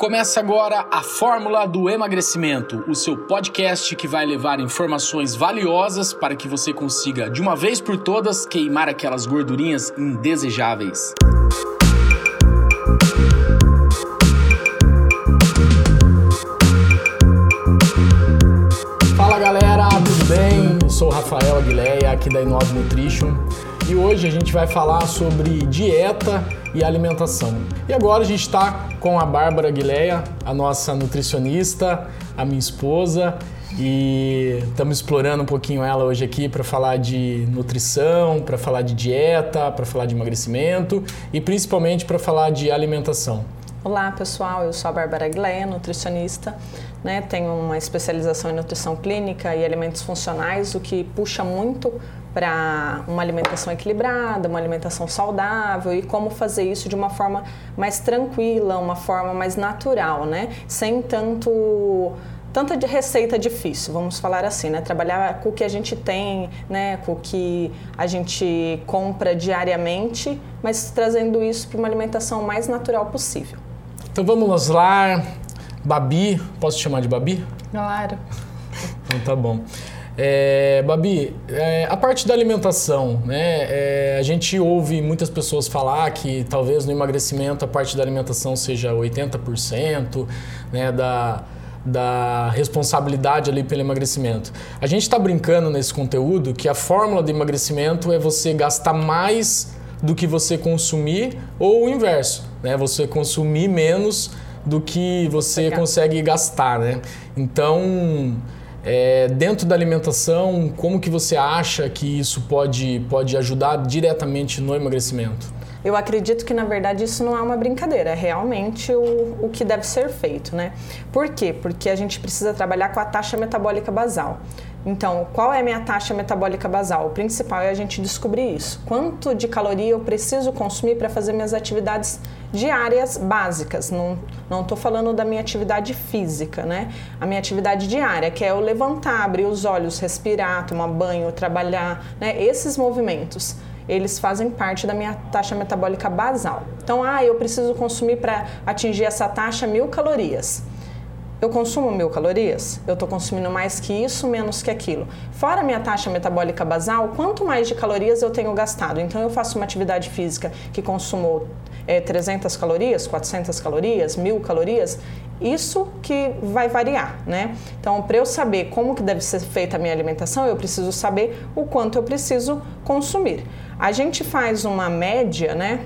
Começa agora a Fórmula do Emagrecimento, o seu podcast que vai levar informações valiosas para que você consiga, de uma vez por todas, queimar aquelas gordurinhas indesejáveis. Fala galera, tudo bem? Eu sou o Rafael Aguilera, aqui da Inove Nutrition e hoje a gente vai falar sobre dieta e alimentação. E agora a gente está com a Bárbara Guileia, a nossa nutricionista, a minha esposa, e estamos explorando um pouquinho ela hoje aqui para falar de nutrição, para falar de dieta, para falar de emagrecimento e principalmente para falar de alimentação. Olá pessoal, eu sou a Bárbara Guileia, nutricionista. Né, tenho uma especialização em nutrição clínica e alimentos funcionais, o que puxa muito para uma alimentação equilibrada, uma alimentação saudável e como fazer isso de uma forma mais tranquila, uma forma mais natural, né? Sem tanto tanta de receita difícil, vamos falar assim, né? Trabalhar com o que a gente tem, né? Com o que a gente compra diariamente, mas trazendo isso para uma alimentação mais natural possível. Então vamos lá, Babi, posso te chamar de Babi? Claro. Então tá bom. É, Babi, é, a parte da alimentação, né? É, a gente ouve muitas pessoas falar que talvez no emagrecimento a parte da alimentação seja 80% né, da, da responsabilidade ali pelo emagrecimento. A gente está brincando nesse conteúdo que a fórmula do emagrecimento é você gastar mais do que você consumir ou o inverso, né? Você consumir menos do que você Legal. consegue gastar, né? Então é, dentro da alimentação, como que você acha que isso pode, pode ajudar diretamente no emagrecimento? Eu acredito que, na verdade, isso não é uma brincadeira, é realmente o, o que deve ser feito, né? Por quê? Porque a gente precisa trabalhar com a taxa metabólica basal. Então, qual é a minha taxa metabólica basal? O principal é a gente descobrir isso. Quanto de caloria eu preciso consumir para fazer minhas atividades diárias básicas? Não estou falando da minha atividade física, né? A minha atividade diária, que é eu levantar, abrir os olhos, respirar, tomar banho, trabalhar, né? Esses movimentos eles fazem parte da minha taxa metabólica basal. Então, ah, eu preciso consumir para atingir essa taxa mil calorias eu consumo mil calorias, eu estou consumindo mais que isso, menos que aquilo. Fora minha taxa metabólica basal, quanto mais de calorias eu tenho gastado? Então eu faço uma atividade física que consumou é, 300 calorias, 400 calorias, mil calorias, isso que vai variar, né? Então, para eu saber como que deve ser feita a minha alimentação, eu preciso saber o quanto eu preciso consumir. A gente faz uma média, né?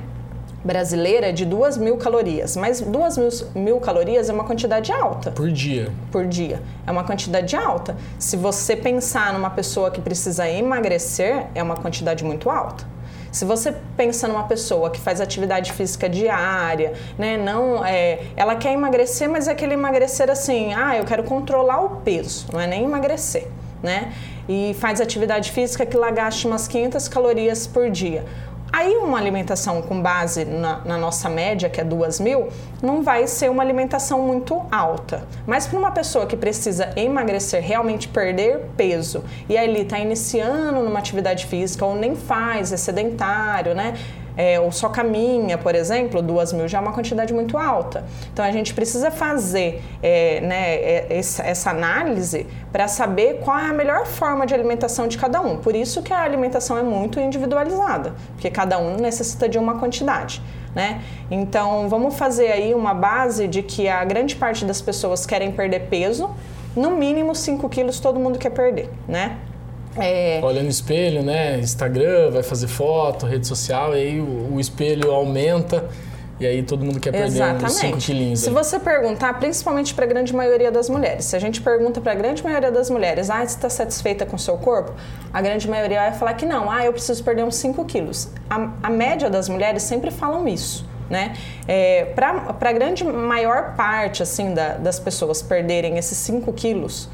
Brasileira de 2 mil calorias. Mas 2 mil, mil calorias é uma quantidade alta. Por dia. Por dia. É uma quantidade alta. Se você pensar numa pessoa que precisa emagrecer, é uma quantidade muito alta. Se você pensa numa pessoa que faz atividade física diária, né, não, é, ela quer emagrecer, mas é aquele emagrecer assim, ah, eu quero controlar o peso, não é nem emagrecer, né? E faz atividade física que lá gaste umas 500 calorias por dia. Aí uma alimentação com base na, na, nossa média, que é 2 mil, não vai ser uma alimentação muito alta. Mas para uma pessoa que precisa emagrecer, realmente perder peso, e aí ele está iniciando numa atividade física ou nem faz, é sedentário, né? É, ou só caminha, por exemplo, duas mil já é uma quantidade muito alta. Então a gente precisa fazer é, né, é, essa análise para saber qual é a melhor forma de alimentação de cada um. Por isso que a alimentação é muito individualizada, porque cada um necessita de uma quantidade. Né? Então vamos fazer aí uma base de que a grande parte das pessoas querem perder peso, no mínimo 5 quilos todo mundo quer perder, né? É... Olha no espelho, né? Instagram, vai fazer foto, rede social, e aí o, o espelho aumenta e aí todo mundo quer perder Exatamente. uns 5 quilinhos. Se você perguntar, principalmente para a grande maioria das mulheres, se a gente pergunta para a grande maioria das mulheres, ah, você está satisfeita com o seu corpo? A grande maioria vai falar que não, ah, eu preciso perder uns 5 quilos. A, a média das mulheres sempre falam isso. Né? É, para a grande maior parte assim da, das pessoas perderem esses 5 quilos,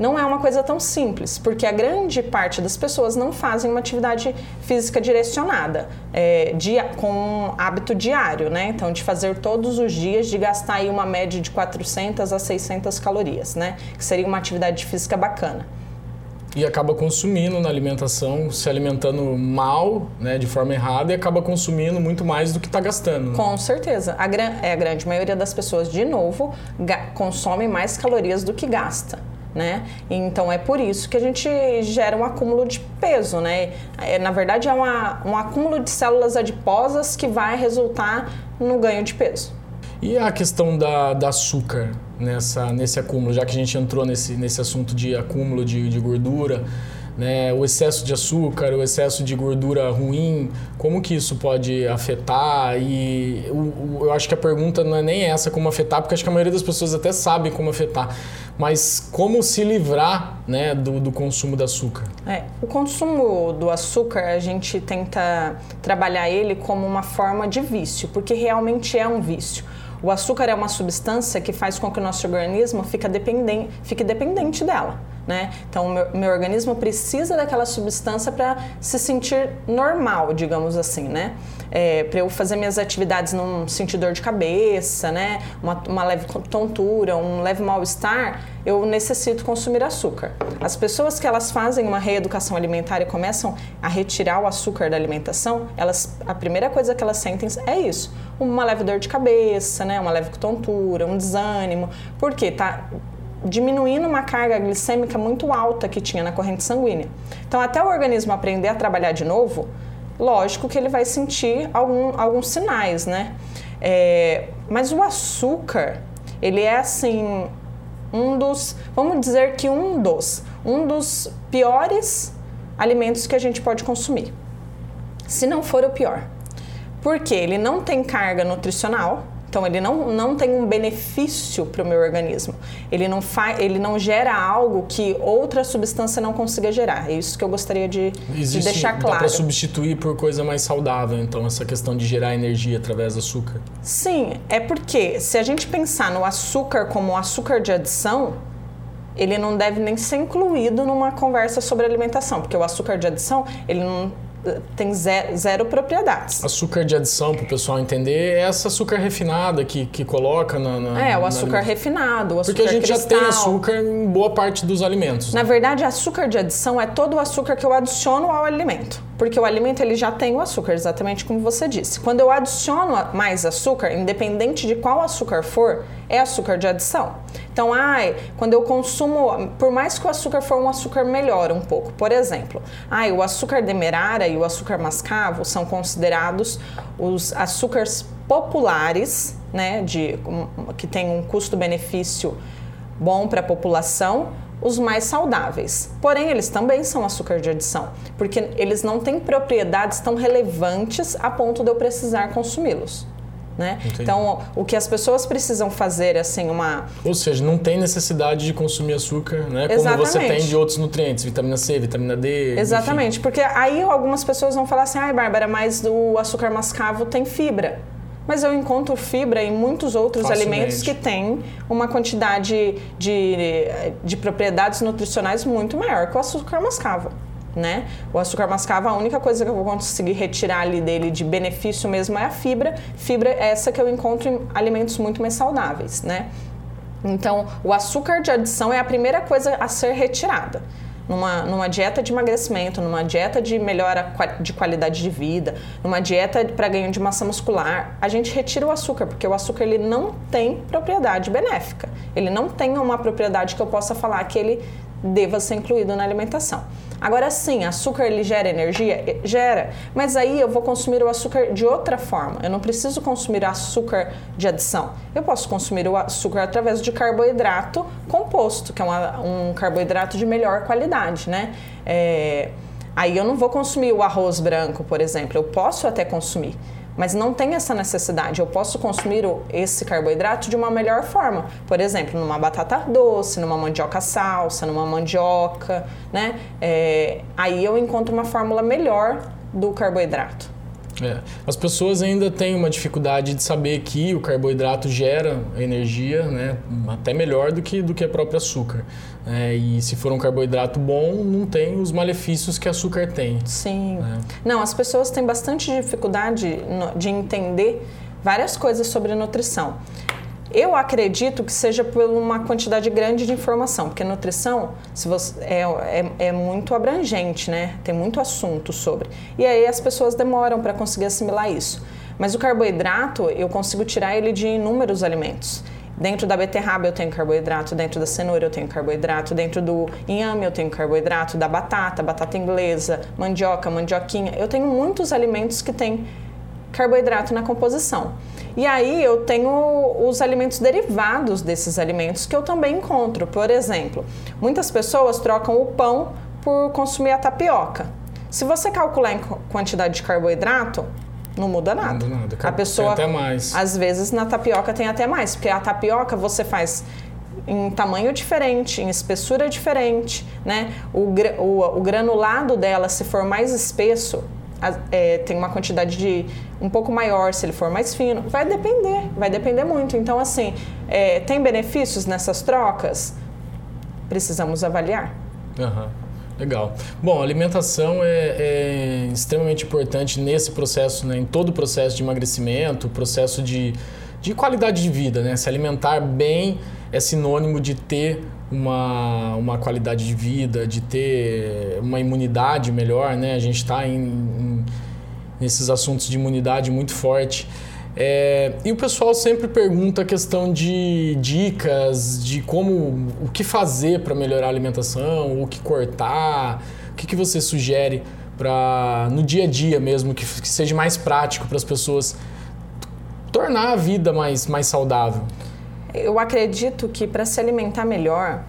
não é uma coisa tão simples, porque a grande parte das pessoas não fazem uma atividade física direcionada, é, dia, com hábito diário, né? Então, de fazer todos os dias, de gastar aí uma média de 400 a 600 calorias, né? Que seria uma atividade física bacana. e acaba consumindo na alimentação, se alimentando mal, né, de forma errada, e acaba consumindo muito mais do que está gastando. Né? Com certeza. A, é, a grande maioria das pessoas, de novo, consome mais calorias do que gasta. Né? Então é por isso que a gente gera um acúmulo de peso, né? É, na verdade é uma, um acúmulo de células adiposas que vai resultar no ganho de peso. E a questão da, da açúcar nessa, nesse acúmulo, já que a gente entrou nesse, nesse assunto de acúmulo de, de gordura, né, o excesso de açúcar, o excesso de gordura ruim, como que isso pode afetar? E o, o, eu acho que a pergunta não é nem essa como afetar, porque acho que a maioria das pessoas até sabe como afetar, mas como se livrar né, do, do consumo do açúcar? É, o consumo do açúcar a gente tenta trabalhar ele como uma forma de vício, porque realmente é um vício. O açúcar é uma substância que faz com que o nosso organismo fique dependente, fique dependente dela. Né? Então, o meu, meu organismo precisa daquela substância para se sentir normal, digamos assim, né? É, para eu fazer minhas atividades não sentir dor de cabeça, né? Uma, uma leve tontura, um leve mal-estar, eu necessito consumir açúcar. As pessoas que elas fazem uma reeducação alimentar e começam a retirar o açúcar da alimentação, elas, a primeira coisa que elas sentem é isso, uma leve dor de cabeça, né? Uma leve tontura, um desânimo, porque tá diminuindo uma carga glicêmica muito alta que tinha na corrente sanguínea. Então, até o organismo aprender a trabalhar de novo, lógico que ele vai sentir algum, alguns sinais, né? É, mas o açúcar, ele é assim, um dos, vamos dizer que um dos, um dos piores alimentos que a gente pode consumir. Se não for o pior. Porque ele não tem carga nutricional, então ele não, não tem um benefício para o meu organismo. Ele não, ele não gera algo que outra substância não consiga gerar. É isso que eu gostaria de, Existe, de deixar claro. Dá para substituir por coisa mais saudável, então, essa questão de gerar energia através do açúcar? Sim, é porque se a gente pensar no açúcar como açúcar de adição, ele não deve nem ser incluído numa conversa sobre alimentação, porque o açúcar de adição, ele não tem zero, zero, propriedades. Açúcar de adição, para o pessoal entender, é essa açúcar refinada que, que coloca na, na É, o açúcar na... refinado, o açúcar Porque a gente cristal. já tem açúcar em boa parte dos alimentos. Na verdade, açúcar de adição é todo o açúcar que eu adiciono ao alimento. Porque o alimento ele já tem o açúcar, exatamente como você disse. Quando eu adiciono mais açúcar, independente de qual açúcar for, é açúcar de adição. Então, ai, quando eu consumo, por mais que o açúcar for um açúcar melhor um pouco, por exemplo, ai, o açúcar demerara e o açúcar mascavo são considerados os açúcares populares, né, de que tem um custo-benefício bom para a população, os mais saudáveis. Porém, eles também são açúcar de adição, porque eles não têm propriedades tão relevantes a ponto de eu precisar consumi-los. Né? Então, o que as pessoas precisam fazer, assim, uma... Ou seja, não tem necessidade de consumir açúcar, né? Como Exatamente. você tem de outros nutrientes, vitamina C, vitamina D... Exatamente, enfim. porque aí algumas pessoas vão falar assim, ai, Bárbara, mas o açúcar mascavo tem fibra. Mas eu encontro fibra em muitos outros Facilmente. alimentos que têm uma quantidade de, de propriedades nutricionais muito maior que o açúcar mascavo né? O açúcar mascavo, a única coisa que eu vou conseguir retirar ali dele de benefício mesmo é a fibra. Fibra é essa que eu encontro em alimentos muito mais saudáveis, né? Então, o açúcar de adição é a primeira coisa a ser retirada. Numa, numa dieta de emagrecimento, numa dieta de melhora de qualidade de vida, numa dieta para ganho de massa muscular, a gente retira o açúcar, porque o açúcar ele não tem propriedade benéfica. Ele não tem uma propriedade que eu possa falar que ele deva ser incluído na alimentação. Agora sim, açúcar ele gera energia? Gera. Mas aí eu vou consumir o açúcar de outra forma. Eu não preciso consumir açúcar de adição. Eu posso consumir o açúcar através de carboidrato composto, que é uma, um carboidrato de melhor qualidade, né? É, aí eu não vou consumir o arroz branco, por exemplo. Eu posso até consumir mas não tem essa necessidade. Eu posso consumir esse carboidrato de uma melhor forma. Por exemplo, numa batata doce, numa mandioca salsa, numa mandioca, né? É, aí eu encontro uma fórmula melhor do carboidrato. É. As pessoas ainda têm uma dificuldade de saber que o carboidrato gera energia, né, até melhor do que, do que a própria açúcar. É, e se for um carboidrato bom, não tem os malefícios que açúcar tem. Sim. É. Não, as pessoas têm bastante dificuldade de entender várias coisas sobre nutrição. Eu acredito que seja por uma quantidade grande de informação, porque nutrição se você, é, é, é muito abrangente, né? Tem muito assunto sobre. E aí as pessoas demoram para conseguir assimilar isso. Mas o carboidrato, eu consigo tirar ele de inúmeros alimentos. Dentro da beterraba eu tenho carboidrato, dentro da cenoura eu tenho carboidrato, dentro do inhame eu tenho carboidrato, da batata, batata inglesa, mandioca, mandioquinha. Eu tenho muitos alimentos que têm carboidrato na composição. E aí eu tenho os alimentos derivados desses alimentos que eu também encontro. Por exemplo, muitas pessoas trocam o pão por consumir a tapioca. Se você calcular em quantidade de carboidrato, não muda nada. Não muda nada. A pessoa, tem até mais. às vezes, na tapioca tem até mais, porque a tapioca você faz em tamanho diferente, em espessura diferente, né? O, o, o granulado dela, se for mais espesso, é, tem uma quantidade de um pouco maior, se ele for mais fino. Vai depender, vai depender muito. Então, assim, é, tem benefícios nessas trocas? Precisamos avaliar. Uhum. Legal. Bom, alimentação é, é, extremamente importante nesse processo, né, em todo o processo de emagrecimento, processo de, de qualidade de vida. Né? Se alimentar bem é sinônimo de ter uma, uma qualidade de vida, de ter uma imunidade melhor, né? A gente está em, em, nesses assuntos de imunidade muito forte. É, e o pessoal sempre pergunta a questão de dicas, de como, o que fazer para melhorar a alimentação, o que cortar, o que, que você sugere para no dia a dia mesmo, que, que seja mais prático para as pessoas tornar a vida mais, mais saudável. Eu acredito que para se alimentar melhor,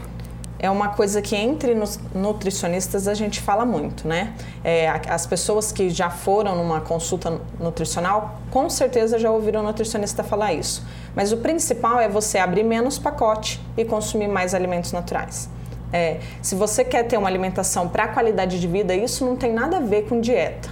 é uma coisa que entre nutricionistas a gente fala muito, né? É, as pessoas que já foram numa consulta nutricional, com certeza já ouviram o nutricionista falar isso. Mas o principal é você abrir menos pacote e consumir mais alimentos naturais. É, se você quer ter uma alimentação para qualidade de vida, isso não tem nada a ver com dieta,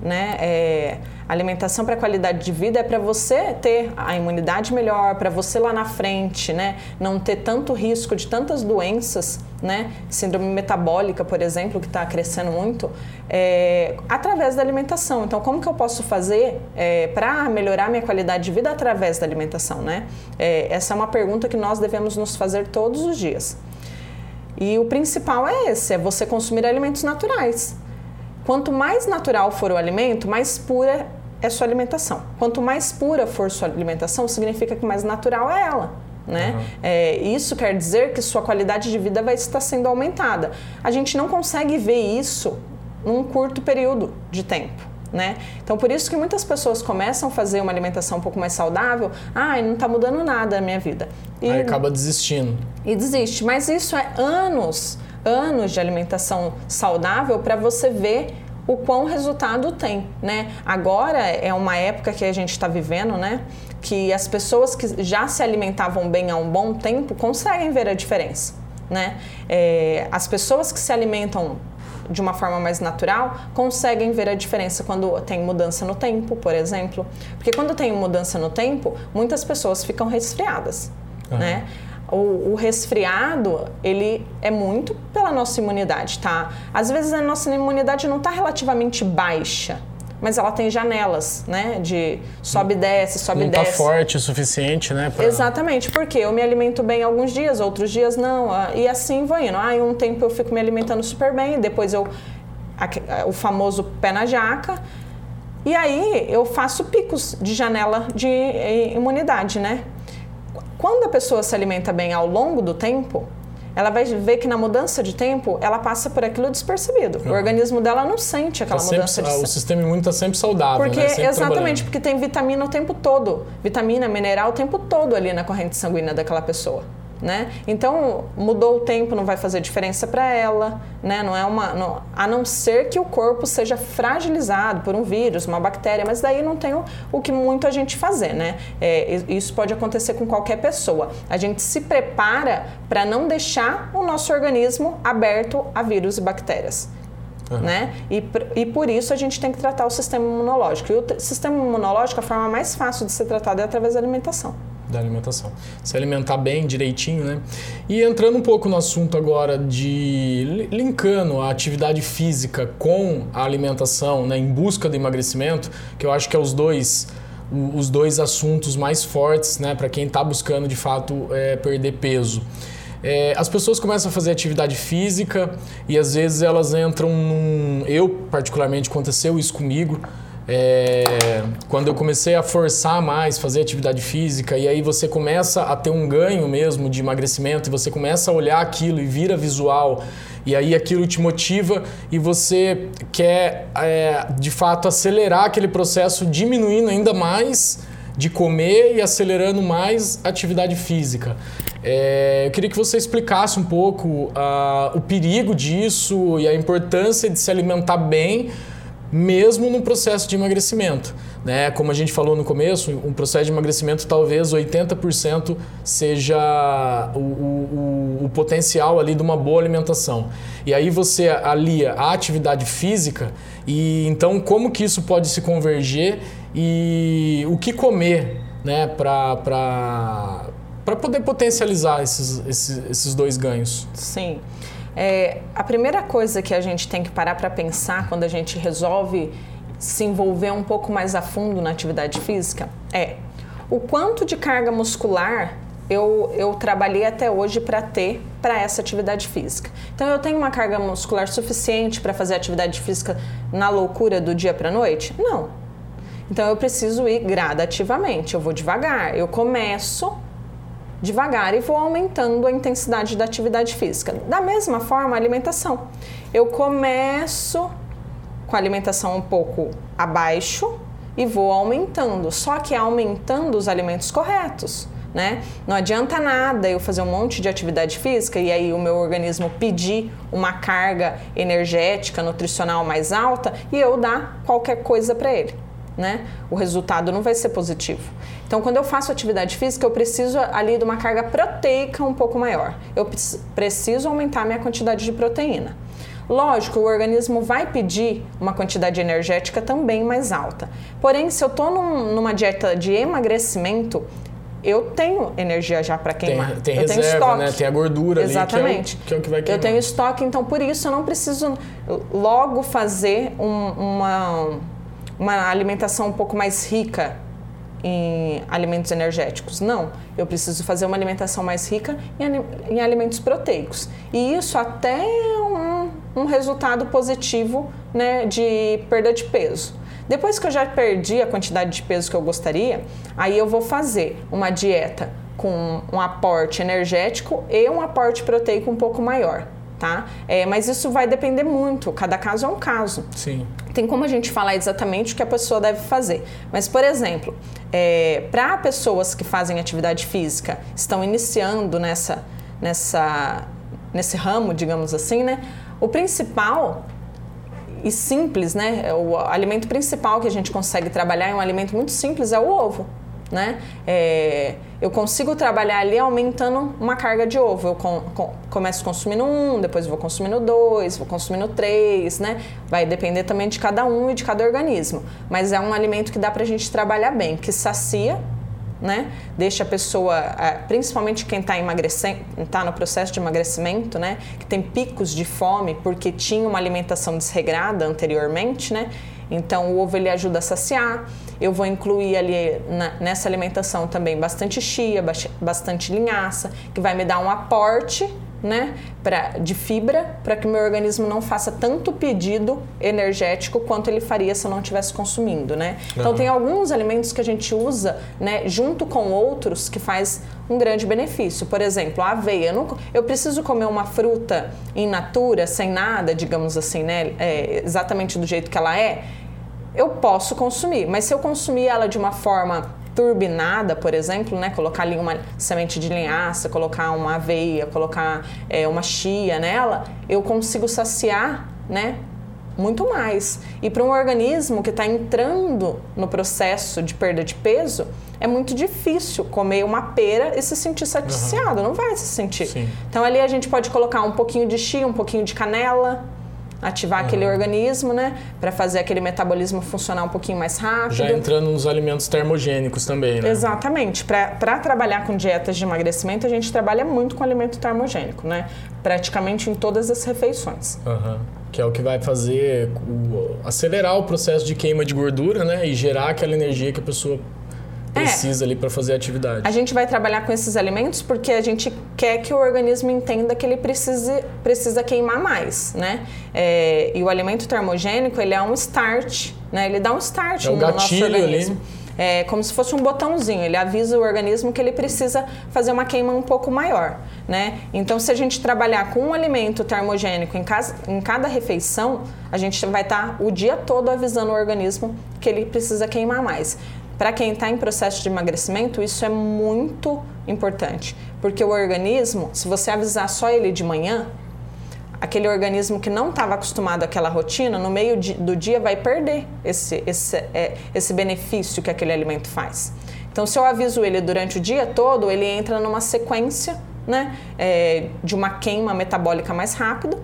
né? É, alimentação para qualidade de vida é para você ter a imunidade melhor, para você lá na frente, né, não ter tanto risco de tantas doenças, né, síndrome metabólica, por exemplo, que está crescendo muito, é, através da alimentação. Então, como que eu posso fazer é, para melhorar minha qualidade de vida através da alimentação, né? É, essa é uma pergunta que nós devemos nos fazer todos os dias. E o principal é esse, é você consumir alimentos naturais. Quanto mais natural for o alimento, mais pura é sua alimentação. Quanto mais pura for sua alimentação, significa que mais natural é ela. Né? Uhum. É, isso quer dizer que sua qualidade de vida vai estar sendo aumentada. A gente não consegue ver isso num curto período de tempo. Né? Então, por isso que muitas pessoas começam a fazer uma alimentação um pouco mais saudável. Ah, não está mudando nada na minha vida. E, Aí acaba desistindo. E desiste. Mas isso é anos anos de alimentação saudável para você ver o quão resultado tem, né? Agora é uma época que a gente está vivendo, né? Que as pessoas que já se alimentavam bem há um bom tempo conseguem ver a diferença, né? É, as pessoas que se alimentam de uma forma mais natural conseguem ver a diferença quando tem mudança no tempo, por exemplo. Porque quando tem mudança no tempo, muitas pessoas ficam resfriadas, uhum. né? O, o, resfriado, ele é muito pela nossa imunidade, tá? Às vezes a nossa imunidade não está relativamente baixa, mas ela tem janelas, né? De sobe e desce, sobe e desce. Não tá forte o suficiente, né? Pra... Exatamente, porque eu me alimento bem alguns dias, outros dias não. Ah, e assim vou indo. Ah, um tempo eu fico me alimentando super bem, depois eu... O famoso pé na jaca. E aí eu faço picos de janela de imunidade, né? Quando a pessoa se alimenta bem ao longo do tempo, ela vai ver que na mudança de tempo ela passa por aquilo despercebido. Uhum. O organismo dela não sente aquela tá mudança sempre, de O sistema imune está sempre saudável. Porque, né? sempre exatamente, porque tem vitamina o tempo todo. Vitamina, mineral o tempo todo ali na corrente sanguínea daquela pessoa né? Então, mudou o tempo, não vai fazer diferença para ela, né? Não é uma, não, a não ser que o corpo seja fragilizado por um vírus, uma bactéria, mas daí não tem o, o que muito a gente fazer, né? É, isso pode acontecer com qualquer pessoa. A gente se prepara para não deixar o nosso organismo aberto a vírus e bactérias. Uhum. Né? E, e por isso a gente tem que tratar o sistema imunológico. E o sistema imunológico, a forma mais fácil de ser tratado é através da alimentação da alimentação. Se alimentar bem, direitinho, né? E entrando um pouco no assunto agora de linkando a atividade física com a alimentação, né, em busca do emagrecimento, que eu acho que é os dois os dois assuntos mais fortes, né, para quem está buscando de fato é, perder peso. É, as pessoas começam a fazer atividade física e às vezes elas entram num. Eu, particularmente, aconteceu isso comigo. É, quando eu comecei a forçar mais, fazer atividade física, e aí você começa a ter um ganho mesmo de emagrecimento, e você começa a olhar aquilo e vira visual, e aí aquilo te motiva e você quer é, de fato acelerar aquele processo, diminuindo ainda mais de comer e acelerando mais atividade física. É, eu queria que você explicasse um pouco uh, o perigo disso e a importância de se alimentar bem mesmo no processo de emagrecimento. Né? Como a gente falou no começo, um processo de emagrecimento talvez 80% seja o, o, o, potencial ali de uma boa alimentação. E aí você alia a atividade física e então como que isso pode se converger e o que comer né, para poder potencializar esses, esses, esses dois ganhos. Sim. É, a primeira coisa que a gente tem que parar para pensar quando a gente resolve se envolver um pouco mais a fundo na atividade física é o quanto de carga muscular eu, eu trabalhei até hoje para ter para essa atividade física. Então eu tenho uma carga muscular suficiente para fazer atividade física na loucura do dia para noite? Não. Então eu preciso ir gradativamente. Eu vou devagar. Eu começo devagar e vou aumentando a intensidade da atividade física. Da mesma forma, a alimentação. Eu começo com a alimentação um pouco abaixo e vou aumentando, só que aumentando os alimentos corretos. Né? Não adianta nada eu fazer um monte de atividade física e aí o meu organismo pedir uma carga energética, nutricional mais alta e eu dar qualquer coisa para ele né? O resultado não vai ser positivo. Então, quando eu faço atividade física, eu preciso ali de uma carga proteica um pouco maior. Eu preciso aumentar minha quantidade de proteína. Lógico, o organismo vai pedir uma quantidade energética também mais alta. Porém, se eu estou num, numa dieta de emagrecimento, eu tenho energia já para queimar. Tem, tem eu reserva, tenho estoque. né? Tem a gordura Exatamente. ali, que é, o, que é o que vai queimar. Eu tenho estoque, então por isso eu não preciso logo fazer um, uma uma alimentação um pouco mais rica em alimentos energéticos. Não, eu preciso fazer uma alimentação mais rica em, alimentos proteicos. E isso até um, um resultado positivo né, de perda de peso. Depois que eu já perdi a quantidade de peso que eu gostaria, aí eu vou fazer uma dieta com um aporte energético e um aporte proteico um pouco maior tá? É, mas isso vai depender muito, cada caso é um caso. Sim. Tem como a gente falar exatamente o que a pessoa deve fazer. Mas, por exemplo, é, para pessoas que fazem atividade física, estão iniciando nessa, nessa, nesse ramo, digamos assim, né? O principal e simples, né? O alimento principal que a gente consegue trabalhar é um alimento muito simples, é o ovo né? É, eu consigo trabalhar ali aumentando uma carga de ovo. Eu com, com, começo consumindo um, depois vou consumindo dois, vou consumindo três, né? Vai depender também de cada um e de cada organismo. Mas é um alimento que dá pra gente trabalhar bem, que sacia, né? Deixa a pessoa, principalmente quem está emagrecendo, está no processo de emagrecimento, né? Que tem picos de fome porque tinha uma alimentação desregrada anteriormente, né? Então o ovo ele ajuda a saciar. Eu vou incluir ali na, nessa alimentação também bastante chia, bastante linhaça, que vai me dar um aporte né, pra, de fibra para que o meu organismo não faça tanto pedido energético quanto ele faria se eu não estivesse consumindo, né? Uhum. Então tem alguns alimentos que a gente usa, né, junto com outros que faz um grande benefício. Por exemplo, a aveia. Eu, não, eu preciso comer uma fruta in natura, sem nada, digamos assim, né, é, exatamente do jeito que ela é. Eu posso consumir, mas se eu consumir ela de uma forma turbinada, por exemplo, né? Colocar ali uma semente de linhaça, colocar uma aveia, colocar é, uma chia nela, eu consigo saciar, né? Muito mais. E para um organismo que está entrando no processo de perda de peso, é muito difícil comer uma pera e se sentir saciado. Uhum. Não vai se sentir. Sim. Então ali a gente pode colocar um pouquinho de chia, um pouquinho de canela, ativar uhum. aquele organismo, né? Para fazer aquele metabolismo funcionar um pouquinho mais rápido. Já entrando nos alimentos termogênicos também, né? Exatamente. Para trabalhar com dietas de emagrecimento, a gente trabalha muito com alimento termogênico, né? Praticamente em todas as refeições. Uhum. Que é o que vai fazer o, acelerar o processo de queima de gordura, né? E gerar aquela energia que a pessoa precisa ali para fazer a atividade. A gente vai trabalhar com esses alimentos porque a gente quer que o organismo entenda que ele precise, precisa queimar mais, né? É, e o alimento termogênico, ele é um start, né? Ele dá um start é no nosso organismo. Ali é como se fosse um botãozinho, ele avisa o organismo que ele precisa fazer uma queima um pouco maior, né? Então, se a gente trabalhar com um alimento termogênico em, casa, em cada refeição, a gente vai estar tá o dia todo avisando o organismo que ele precisa queimar mais. Para quem está em processo de emagrecimento, isso é muito importante, porque o organismo, se você avisar só ele de manhã, aquele organismo que não estava acostumado àquela rotina, no meio de, do dia vai perder esse, esse, é, esse benefício que aquele alimento faz. Então, se eu aviso ele durante o dia todo, ele entra numa sequência né, é, de uma queima metabólica mais rápido,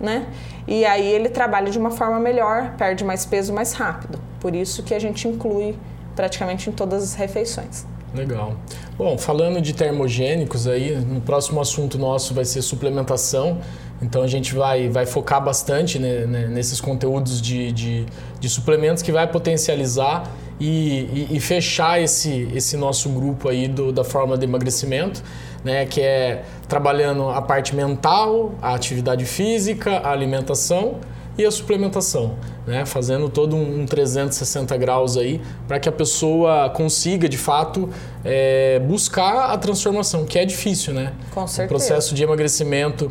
né? E aí ele trabalha de uma forma melhor, perde mais peso mais rápido. Por isso que a gente inclui praticamente em todas as refeições. Legal. Bom, falando de termogênicos aí, no próximo assunto nosso vai ser suplementação. Então a gente vai, vai focar bastante né, né, nesses conteúdos de, de, de, suplementos que vai potencializar e, e, e, fechar esse, esse nosso grupo aí do, da forma de emagrecimento, né, que é trabalhando a parte mental, a atividade física, a alimentação e a suplementação, né, fazendo todo um 360 graus aí para que a pessoa consiga de fato é, buscar a transformação, que é difícil, né? Com certeza. O processo de emagrecimento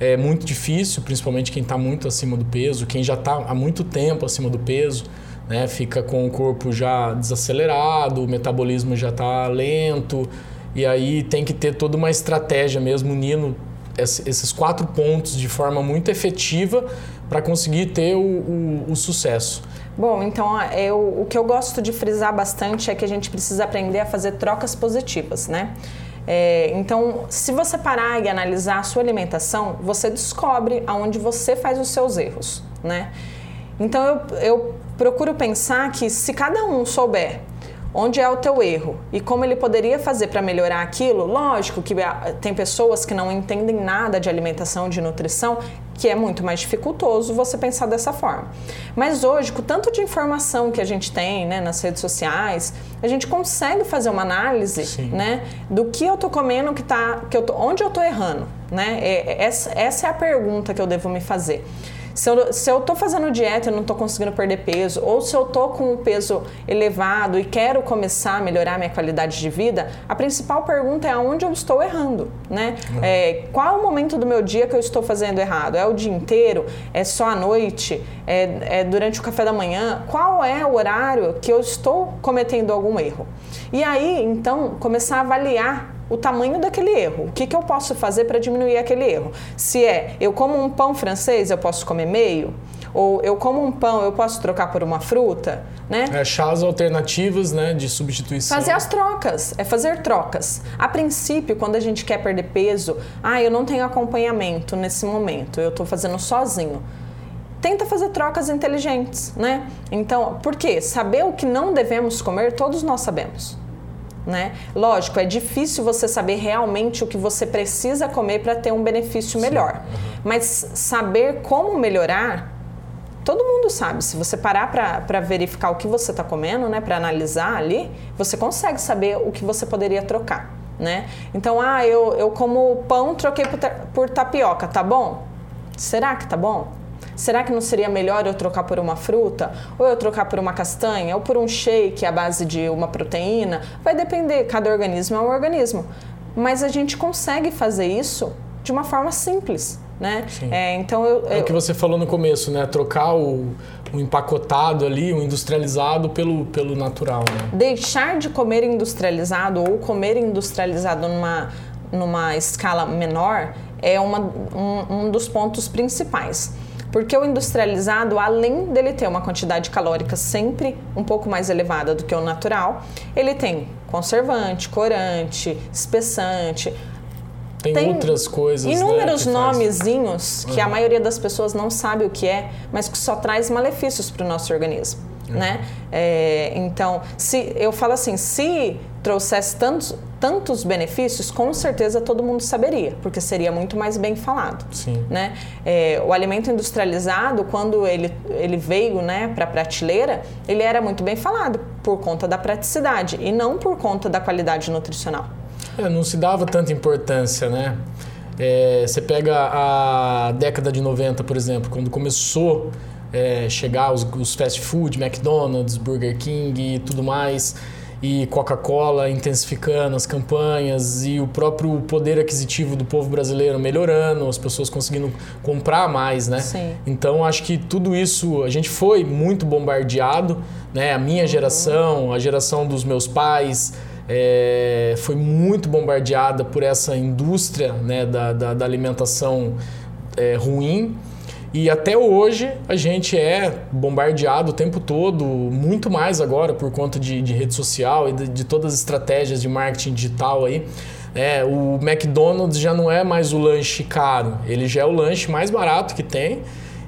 é muito difícil, principalmente quem está muito acima do peso, quem já está há muito tempo acima do peso, né, fica com o corpo já desacelerado, o metabolismo já está lento, e aí tem que ter toda uma estratégia mesmo, unindo esses quatro pontos de forma muito efetiva para conseguir ter o, o, o sucesso. Bom, então eu, o que eu gosto de frisar bastante é que a gente precisa aprender a fazer trocas positivas, né? É, então, se você parar e analisar a sua alimentação, você descobre aonde você faz os seus erros, né? Então, eu, eu procuro pensar que se cada um souber onde é o teu erro e como ele poderia fazer para melhorar aquilo. Lógico que ah, tem pessoas que não entendem nada de alimentação, de nutrição, que é muito mais dificultoso você pensar dessa forma. Mas hoje, com tanto de informação que a gente tem né, nas redes sociais, a gente consegue fazer uma análise né, do que eu tô comendo, que tá, que eu tô, onde eu tô errando. Né? É, é, essa, essa é a pergunta que eu devo me fazer. Se eu, se eu tô fazendo dieta e não tô conseguindo perder peso, ou se eu tô com o peso elevado e quero começar a melhorar minha qualidade de vida, a principal pergunta é aonde eu estou errando, né? Uhum. É, qual é o momento do meu dia que eu estou fazendo errado? É o dia inteiro? É só à noite? É, é durante o café da manhã? Qual é o horário que eu estou cometendo algum erro? E aí, então, começar a avaliar o tamanho daquele erro. O que, que eu posso fazer para diminuir aquele erro? Se é eu como um pão francês, eu posso comer meio? Ou eu como um pão, eu posso trocar por uma fruta, né? É, achar as alternativas, né, de substituição. Fazer as trocas, é fazer trocas. A princípio, quando a gente quer perder peso, ah, eu não tenho acompanhamento nesse momento, eu estou fazendo sozinho tenta fazer trocas inteligentes, né? Então, por quê? Saber o que não devemos comer, todos nós sabemos né? Lógico, é difícil você saber realmente o que você precisa comer para ter um benefício melhor. Uhum. Mas saber como melhorar, todo mundo sabe. Se você parar para verificar o que você está comendo, né, para analisar ali, você consegue saber o que você poderia trocar. Né? Então, ah, eu, eu como pão, troquei por, por tapioca, tá bom? Será que tá bom? Será que não seria melhor eu trocar por uma fruta? Ou eu trocar por uma castanha? Ou por um shake à base de uma proteína? Vai depender, cada organismo é um organismo. Mas a gente consegue fazer isso de uma forma simples. Né? É, então eu, eu... É o que você falou no começo, né? Trocar o, o empacotado ali, o industrializado pelo, pelo natural, né? Deixar de comer industrializado ou comer industrializado numa, numa escala menor é uma, um, um dos pontos principais. Porque o industrializado, além dele ter uma quantidade calórica sempre um pouco mais elevada do que o natural, ele tem conservante, corante, espessante. Tem, tem outras coisas. Né, inúmeros né, nomezinhos que uhum. a maioria das pessoas não sabe o que é, mas que só traz malefícios para o nosso organismo. Uhum. Né? É, então, se eu falo assim, se trouxesse tantos, tantos benefícios, com certeza todo mundo saberia, porque seria muito mais bem falado. Sim. Né? É, o alimento industrializado, quando ele, ele veio né, para a prateleira, ele era muito bem falado, por conta da praticidade e não por conta da qualidade nutricional. É, não se dava tanta importância, né? É, você pega a década de 90, por exemplo, quando começou é, chegar os, os fast food, McDonald's, Burger King e tudo mais, e Coca-Cola intensificando as campanhas e o próprio poder aquisitivo do povo brasileiro melhorando, as pessoas conseguindo comprar mais, né? Sim. Então acho que tudo isso a gente foi muito bombardeado, né? A minha geração, a geração dos meus pais é, foi muito bombardeada por essa indústria né, da, da, da alimentação é, ruim. E até hoje a gente é bombardeado o tempo todo, muito mais agora por conta de, de rede social e de, de, todas as estratégias de marketing digital aí. É, o McDonald's já não é mais o lanche caro, ele já é o lanche mais barato que tem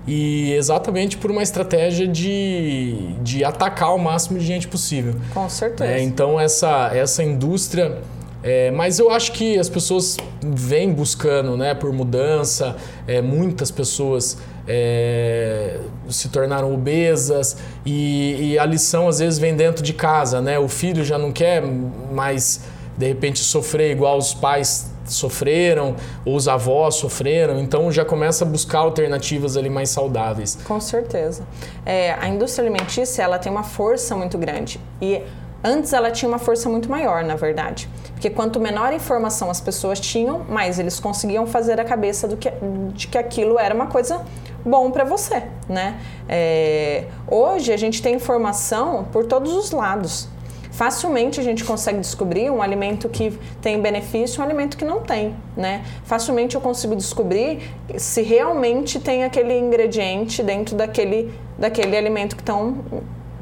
e exatamente por uma estratégia de, de atacar o máximo de gente possível. Com certeza. É, então essa, essa indústria é, mas eu acho que as pessoas vêm buscando né, por mudança, é, muitas pessoas é, se tornaram obesas e, e, a lição às vezes vem dentro de casa, né? O filho já não quer mais de repente sofrer igual os pais sofreram ou os avós sofreram, então já começa a buscar alternativas ali mais saudáveis. Com certeza. É, a indústria alimentícia ela tem uma força muito grande e antes ela tinha uma força muito maior, na verdade. Porque quanto menor informação as pessoas tinham, mais eles conseguiam fazer a cabeça que, de que aquilo era uma coisa bom para você, né? É, hoje a gente tem informação por todos os lados. Facilmente a gente consegue descobrir um alimento que tem benefício e um alimento que não tem, né? Facilmente eu consigo descobrir se realmente tem aquele ingrediente dentro daquele, daquele alimento que estão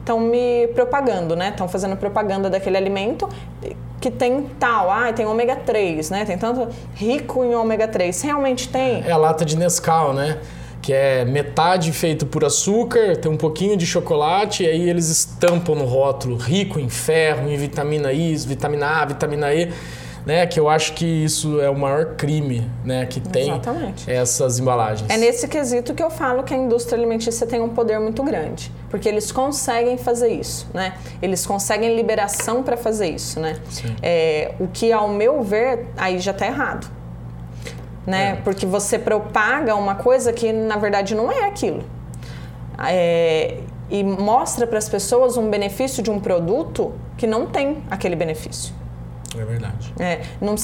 estão me propagando, né? Estão fazendo propaganda daquele alimento que tem tal, ah, tem ômega 3, né? Tem tanto rico em ômega 3. Realmente tem? É a lata de Nescau, né? Que é metade feito por açúcar, tem um pouquinho de chocolate, e aí eles estampam no rótulo rico em ferro, em vitamina I, vitamina A, vitamina E, né? Que eu acho que isso é o maior crime, né? Que tem Exatamente. essas embalagens. É nesse quesito que eu falo que a indústria alimentícia tem um poder muito grande, porque eles conseguem fazer isso, né? Eles conseguem liberação para fazer isso, né? É, o que, ao meu ver, aí já está errado né? É. Porque você propaga uma coisa que na verdade não é aquilo. É, e mostra para as pessoas um benefício de um produto que não tem aquele benefício. É verdade. É, não,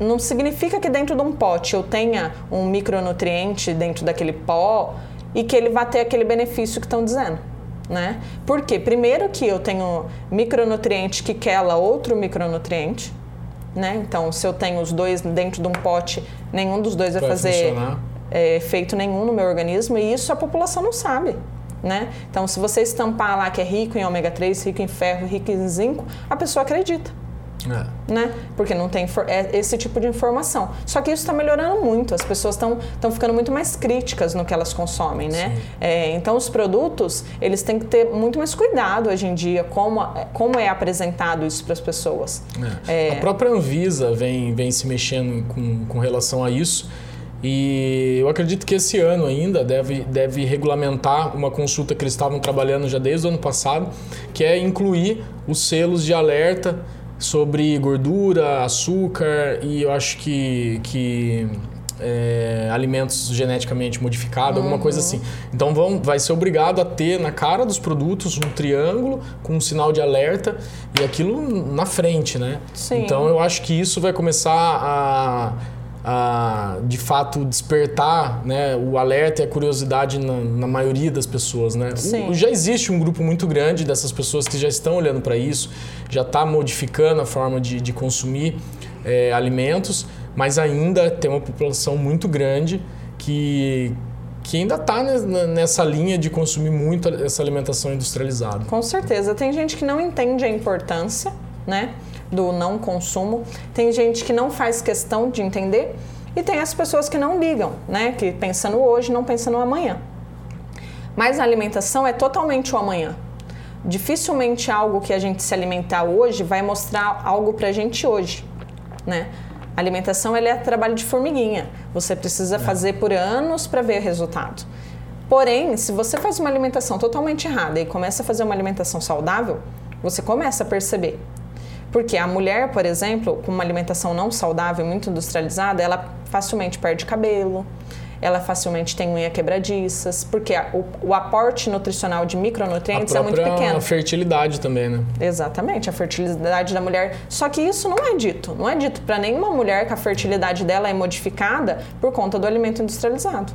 não significa que dentro de um pote eu tenha um micronutriente dentro daquele pó e que ele vai ter aquele benefício que estão dizendo. Né? Por quê? Primeiro que eu tenho micronutriente que quela outro micronutriente, né? Então, se eu tenho os dois dentro de um pote, nenhum dos dois vai, vai fazer é, efeito nenhum no meu organismo e isso a população não sabe. Né? Então, se você estampar lá que é rico em ômega 3, rico em ferro, rico em zinco, a pessoa acredita. É. Né? Porque não tem é esse tipo de informação. Só que isso está melhorando muito. As pessoas estão ficando muito mais críticas no que elas consomem, né? É, então os produtos eles têm que ter muito mais cuidado hoje em dia como, como é apresentado isso para as pessoas. É. é. A própria Anvisa vem, vem se mexendo com, com relação a isso. E eu acredito que esse ano ainda deve, deve regulamentar uma consulta que eles estavam trabalhando já desde o ano passado, que é incluir os selos de alerta sobre gordura, açúcar e eu acho que, que é, alimentos geneticamente modificados, uhum. alguma coisa assim. Então vão, vai ser obrigado a ter na cara dos produtos um triângulo com um sinal de alerta e aquilo na frente, né? Sim. Então eu acho que isso vai começar a a, de fato despertar né, o alerta e a curiosidade na, na maioria das pessoas. Né? O, já existe um grupo muito grande dessas pessoas que já estão olhando para isso, já está modificando a forma de, de consumir é, alimentos, mas ainda tem uma população muito grande que, que ainda está nessa linha de consumir muito essa alimentação industrializada. Com certeza. Tem gente que não entende a importância, né? do não consumo. Tem gente que não faz questão de entender e tem as pessoas que não ligam, né? Que pensa no hoje, não pensa no amanhã. Mas a alimentação é totalmente o amanhã. Dificilmente algo que a gente se alimentar hoje vai mostrar algo pra gente hoje, né? A alimentação é trabalho de formiguinha. Você precisa é. fazer por anos para ver resultado. Porém, se você faz uma alimentação totalmente errada e começa a fazer uma alimentação saudável, você começa a perceber. Porque a mulher, por exemplo, com uma alimentação não saudável, muito industrializada, ela facilmente perde cabelo, ela facilmente tem unha quebradiças, porque o, o aporte nutricional de micronutrientes é muito pequeno. A fertilidade também, né? Exatamente, a fertilidade da mulher. Só que isso não é dito. Não é dito para nenhuma mulher que a fertilidade dela é modificada por conta do alimento industrializado.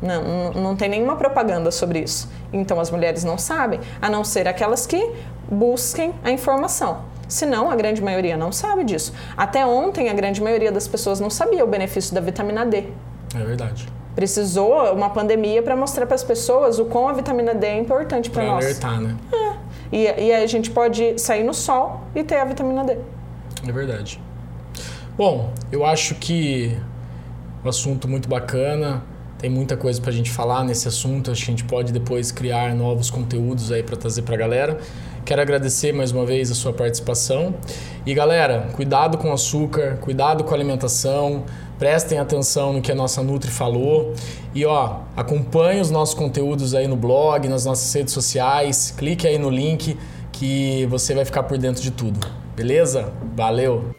Não, não, não tem nenhuma propaganda sobre isso. Então as mulheres não sabem, a não ser aquelas que busquem a informação. Senão, a grande maioria não sabe disso. Até ontem, a grande maioria das pessoas não sabia o benefício da vitamina D. É verdade. Precisou uma pandemia para mostrar para as pessoas o quão a vitamina D é importante para nós. alertar, né? É. E, e a gente pode sair no sol e ter a vitamina D. É verdade. Bom, eu acho que um assunto muito bacana. Tem muita coisa para a gente falar nesse assunto. Acho que a gente pode depois criar novos conteúdos aí para trazer para a galera. Quero agradecer mais uma vez a sua participação. E galera, cuidado com o açúcar, cuidado com a alimentação, prestem atenção no que a nossa Nutri falou. E ó, acompanhe os nossos conteúdos aí no blog, nas nossas redes sociais, clique aí no link que você vai ficar por dentro de tudo. Beleza? Valeu!